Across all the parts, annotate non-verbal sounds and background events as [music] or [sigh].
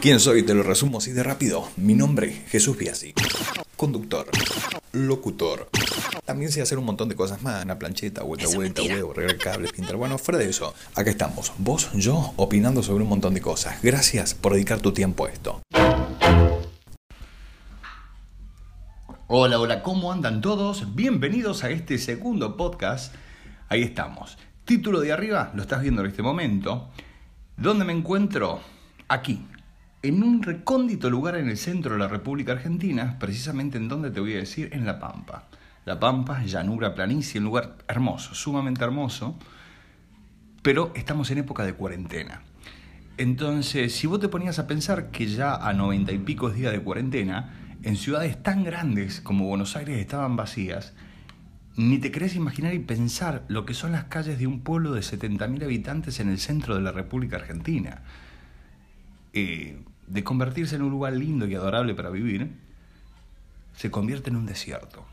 ¿Quién soy? Te lo resumo así de rápido. Mi nombre, Jesús Biasi. Conductor. Locutor. También sé hacer un montón de cosas más. Una plancheta, vuelta, vuelta, huevo, regar cables, pintar. Bueno, fuera de eso. Acá estamos. Vos, yo, opinando sobre un montón de cosas. Gracias por dedicar tu tiempo a esto. Hola, hola, ¿cómo andan todos? Bienvenidos a este segundo podcast. Ahí estamos. Título de arriba, lo estás viendo en este momento. ¿Dónde me encuentro? Aquí, en un recóndito lugar en el centro de la República Argentina, precisamente en donde te voy a decir, en La Pampa. La Pampa, llanura, planicie, un lugar hermoso, sumamente hermoso, pero estamos en época de cuarentena. Entonces, si vos te ponías a pensar que ya a noventa y pico días de cuarentena, en ciudades tan grandes como Buenos Aires estaban vacías, ni te querés imaginar y pensar lo que son las calles de un pueblo de 70.000 habitantes en el centro de la República Argentina. Eh, de convertirse en un lugar lindo y adorable para vivir, se convierte en un desierto.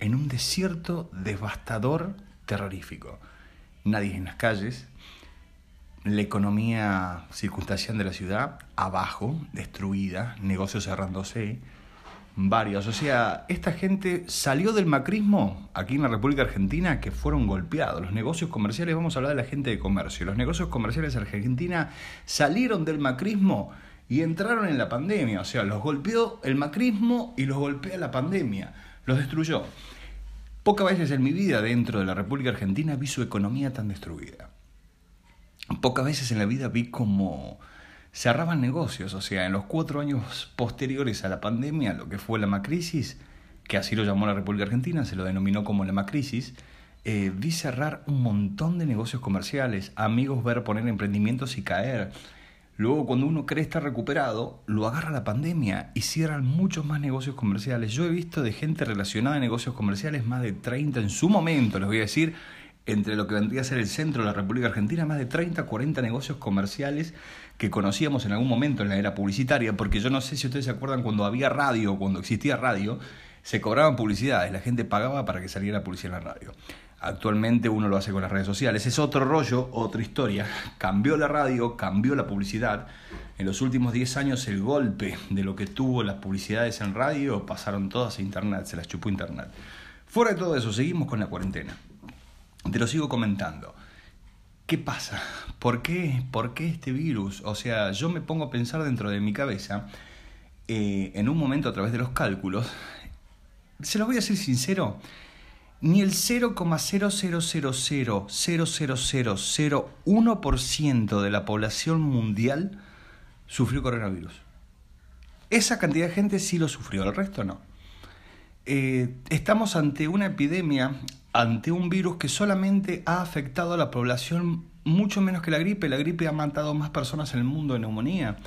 En un desierto devastador, terrorífico. Nadie en las calles, la economía circunstancial de la ciudad abajo, destruida, negocios cerrándose, varios. O sea, esta gente salió del macrismo aquí en la República Argentina que fueron golpeados. Los negocios comerciales, vamos a hablar de la gente de comercio, los negocios comerciales Argentina salieron del macrismo y entraron en la pandemia. O sea, los golpeó el macrismo y los golpea la pandemia. Los destruyó. Pocas veces en mi vida dentro de la República Argentina vi su economía tan destruida. Pocas veces en la vida vi como cerraban negocios, o sea, en los cuatro años posteriores a la pandemia, lo que fue la macrisis, que así lo llamó la República Argentina, se lo denominó como la macrisis, eh, vi cerrar un montón de negocios comerciales, amigos ver poner emprendimientos y caer. Luego, cuando uno cree estar recuperado, lo agarra la pandemia y cierran muchos más negocios comerciales. Yo he visto de gente relacionada a negocios comerciales, más de 30 en su momento, les voy a decir, entre lo que vendría a ser el centro de la República Argentina, más de 30, 40 negocios comerciales que conocíamos en algún momento en la era publicitaria, porque yo no sé si ustedes se acuerdan cuando había radio, cuando existía radio, se cobraban publicidades, la gente pagaba para que saliera publicidad en la radio. Actualmente uno lo hace con las redes sociales. Es otro rollo, otra historia. Cambió la radio, cambió la publicidad. En los últimos 10 años el golpe de lo que tuvo las publicidades en radio pasaron todas a internet, se las chupó internet. Fuera de todo eso, seguimos con la cuarentena. Te lo sigo comentando. ¿Qué pasa? ¿Por qué, ¿Por qué este virus? O sea, yo me pongo a pensar dentro de mi cabeza, eh, en un momento a través de los cálculos, se los voy a ser sincero, ni el 0,0000001% de la población mundial sufrió coronavirus. Esa cantidad de gente sí lo sufrió, el resto no. Eh, estamos ante una epidemia ante un virus que solamente ha afectado a la población mucho menos que la gripe. La gripe ha matado más personas en el mundo de neumonía.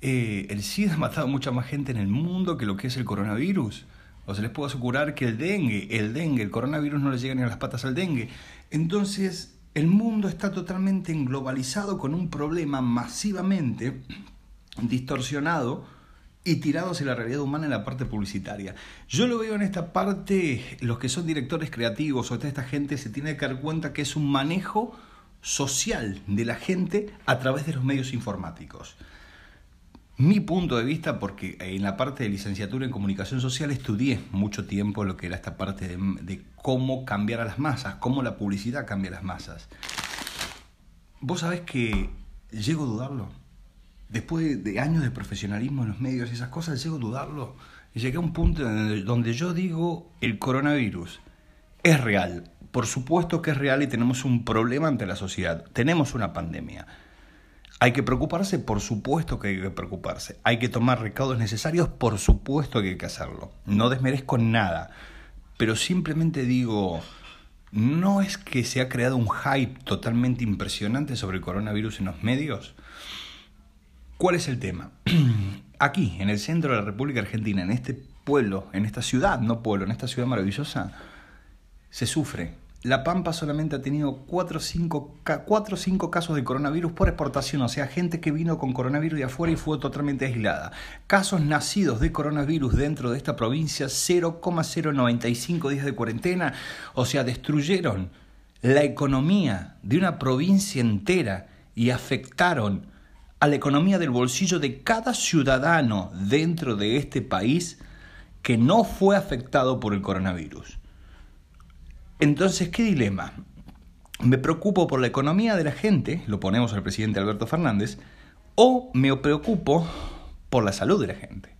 Eh, el SIDA ha matado mucha más gente en el mundo que lo que es el coronavirus. O se les puedo asegurar que el dengue, el dengue, el coronavirus no le llega ni a las patas al dengue. Entonces, el mundo está totalmente englobalizado con un problema masivamente distorsionado y tirados en la realidad humana en la parte publicitaria. Yo lo veo en esta parte, los que son directores creativos o toda esta gente se tiene que dar cuenta que es un manejo social de la gente a través de los medios informáticos. Mi punto de vista, porque en la parte de licenciatura en comunicación social estudié mucho tiempo lo que era esta parte de, cómo cambiar a las masas, cómo la publicidad cambia a las masas. Vos sabés que llego a dudarlo después de años de profesionalismo en los medios y esas cosas, llego a dudarlo. Llegué a un punto donde yo digo, el coronavirus es real. Por supuesto que es real y tenemos un problema ante la sociedad. Tenemos una pandemia. ¿Hay que preocuparse? Por supuesto que hay que preocuparse. ¿Hay que tomar recaudos necesarios? Por supuesto que hay que hacerlo. No desmerezco nada. Pero simplemente digo, ¿no es que se ha creado un hype totalmente impresionante sobre el coronavirus en los medios? ¿Cuál es el tema? [clears throat] Aquí, en el centro de la República Argentina, en este pueblo, en esta ciudad, no pueblo, en esta ciudad maravillosa, se sufre. La Pampa solamente ha tenido 4 o 5 casos de coronavirus por exportación, o sea, gente que vino con coronavirus de afuera y fue totalmente aislada. Casos nacidos de coronavirus dentro de esta provincia, 0,095 días de cuarentena, o sea, destruyeron la economía de una provincia entera y afectaron a la economía del bolsillo de cada ciudadano dentro de este país que no fue afectado por el coronavirus. Entonces, ¿qué dilema? ¿Me preocupo por la economía de la gente, lo ponemos al presidente Alberto Fernández, o me preocupo por la salud de la gente?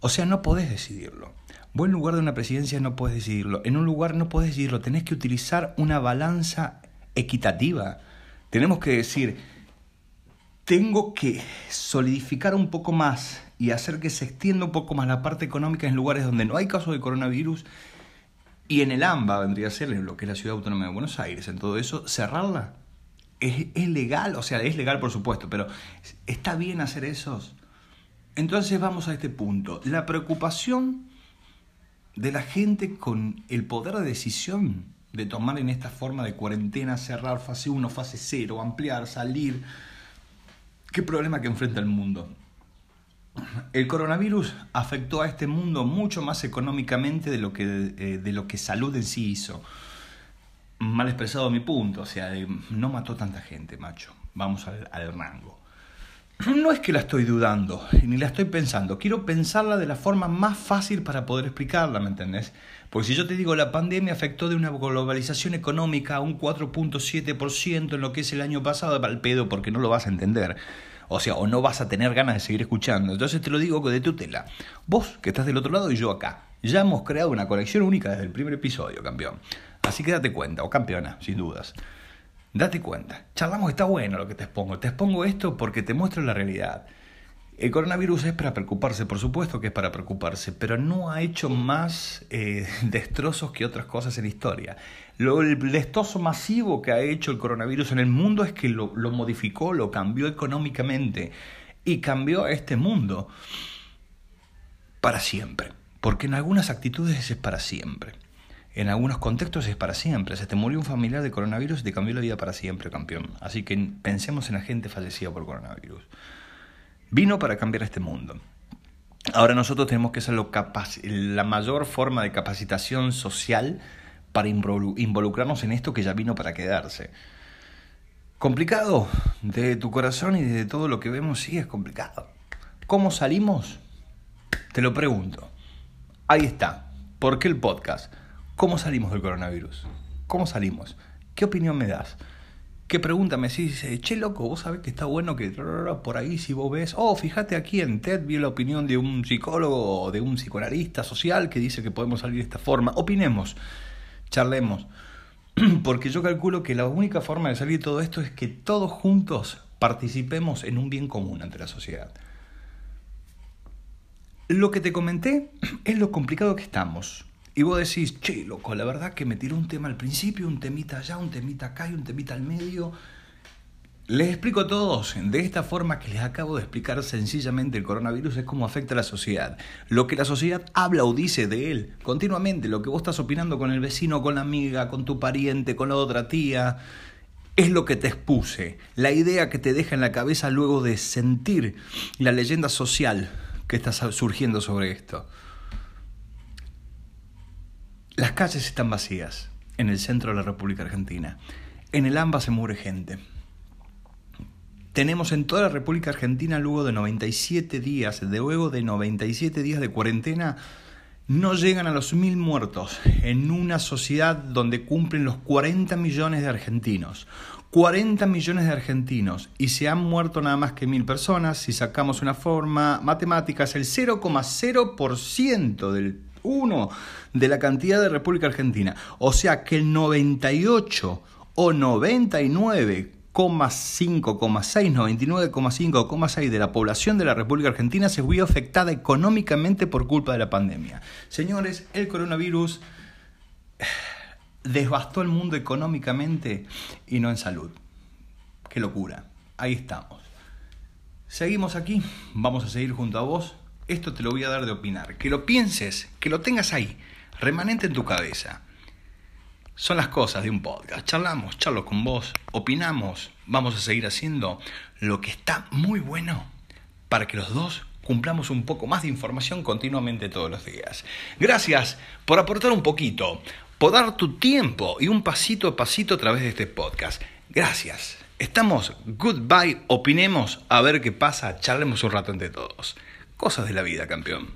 O sea, no podés decidirlo. Vos en lugar de una presidencia no podés decidirlo. En un lugar no podés decidirlo. Tenés que utilizar una balanza equitativa. Tenemos que decir, tengo que solidificar un poco más y hacer que se extienda un poco más la parte económica en lugares donde no hay casos de coronavirus y en el AMBA vendría a ser lo que es la Ciudad Autónoma de Buenos Aires, en todo eso, cerrarla. Es, es legal, o sea, es legal por supuesto, pero ¿está bien hacer eso? Entonces vamos a este punto. La preocupación de la gente con el poder de decisión de tomar en esta forma de cuarentena, cerrar fase 1, fase 0, ampliar, salir. ¿Qué problema que enfrenta el mundo? El coronavirus afectó a este mundo mucho más económicamente de lo que, eh, de lo que salud en sí hizo. Mal expresado mi punto, o sea, no mató tanta gente, macho. Vamos al, rango. No es que la estoy dudando, ni la estoy pensando. Quiero pensarla de la forma más fácil para poder explicarla, ¿me entendés? Porque si yo te digo la pandemia afectó de una globalización económica a un 4.7% en lo que es el año pasado, al pedo porque no lo vas a entender. O sea, o no vas a tener ganas de seguir escuchando. Entonces te lo digo de tutela. Vos, que estás del otro lado, y yo acá. Ya hemos creado una colección única desde el primer episodio, campeón. Así que date cuenta, o campeona, sin dudas. Date cuenta. Charlamos, está bueno lo que te expongo. Te expongo esto porque te muestro la realidad. El coronavirus es para preocuparse, por supuesto que es para preocuparse, pero no ha hecho más eh, [laughs] destrozos que otras cosas en la historia. Lo, el destrozo masivo que ha hecho el coronavirus en el mundo es que lo, lo modificó, lo cambió económicamente y cambió a este mundo para siempre, porque en algunas actitudes es para siempre. En algunos contextos es para siempre. Se te murió un familiar de coronavirus y te cambió la vida para siempre, campeón. Así que pensemos en la gente fallecida por coronavirus. Vino para cambiar este mundo. Ahora nosotros tenemos que ser la mayor forma de capacitación social para involucrarnos en esto que ya vino para quedarse. ¿Complicado? De tu corazón y de todo lo que vemos, sí es complicado. ¿Cómo salimos? Te lo pregunto. Ahí está. ¿Por qué el podcast? ¿Cómo salimos del coronavirus? ¿Cómo salimos? ¿Qué opinión me das? ¿Qué pregunta me decís? Che, loco, vos sabés que está bueno que por ahí si vos ves, oh, fíjate aquí en TED vi la opinión de un psicólogo o de un psicoanalista social que dice que podemos salir de esta forma. Opinemos, charlemos. [clears throat] Porque yo calculo que la única forma de salir de todo esto es que todos juntos participemos en un bien común ante la sociedad. Lo que te comenté [clears throat] es lo complicado que estamos. Y vos decís, che, loco, la verdad que me tiró un tema al principio, un temita allá, un temita acá y un temita al medio. Les explico a todos, de esta forma que les acabo de explicar sencillamente el coronavirus es cómo afecta a la sociedad. Lo que la sociedad habla o dice de él continuamente, lo que vos estás opinando con el vecino, con la amiga, con tu pariente, con la otra tía, es lo que te expuse. La idea que te deja en la cabeza luego de sentir la leyenda social que está surgiendo sobre esto. Las calles están vacías en el centro de la República Argentina. En el AMBA se muere gente. Tenemos en toda la República Argentina, luego de 97 días, luego de 97 días de cuarentena, no llegan a los mil muertos en una sociedad donde cumplen los 40 millones de argentinos. 40 millones de argentinos y se han muerto nada más que mil personas. Si sacamos una forma matemática, es el 0,0% del 1 de la cantidad de República Argentina. O sea que el 98 o 99,5,6, 99,5,6 de la población de la República Argentina se vio afectada económicamente por culpa de la pandemia. Señores, el coronavirus devastó el mundo económicamente y no en salud. Qué locura. Ahí estamos. Seguimos aquí, vamos a seguir junto a vos esto te lo voy a dar de opinar. Que lo pienses, que lo tengas ahí, remanente en tu cabeza. Son las cosas de un podcast. Charlamos, charlo con vos, opinamos. Vamos a seguir haciendo lo que está muy bueno para que los dos cumplamos un poco más de información continuamente todos los días. Gracias por aportar un poquito, por dar tu tiempo y un pasito a pasito a través de este podcast. Gracias. Estamos goodbye, opinemos, a ver qué pasa, charlemos un rato entre todos. Cosas de la vida, campeón.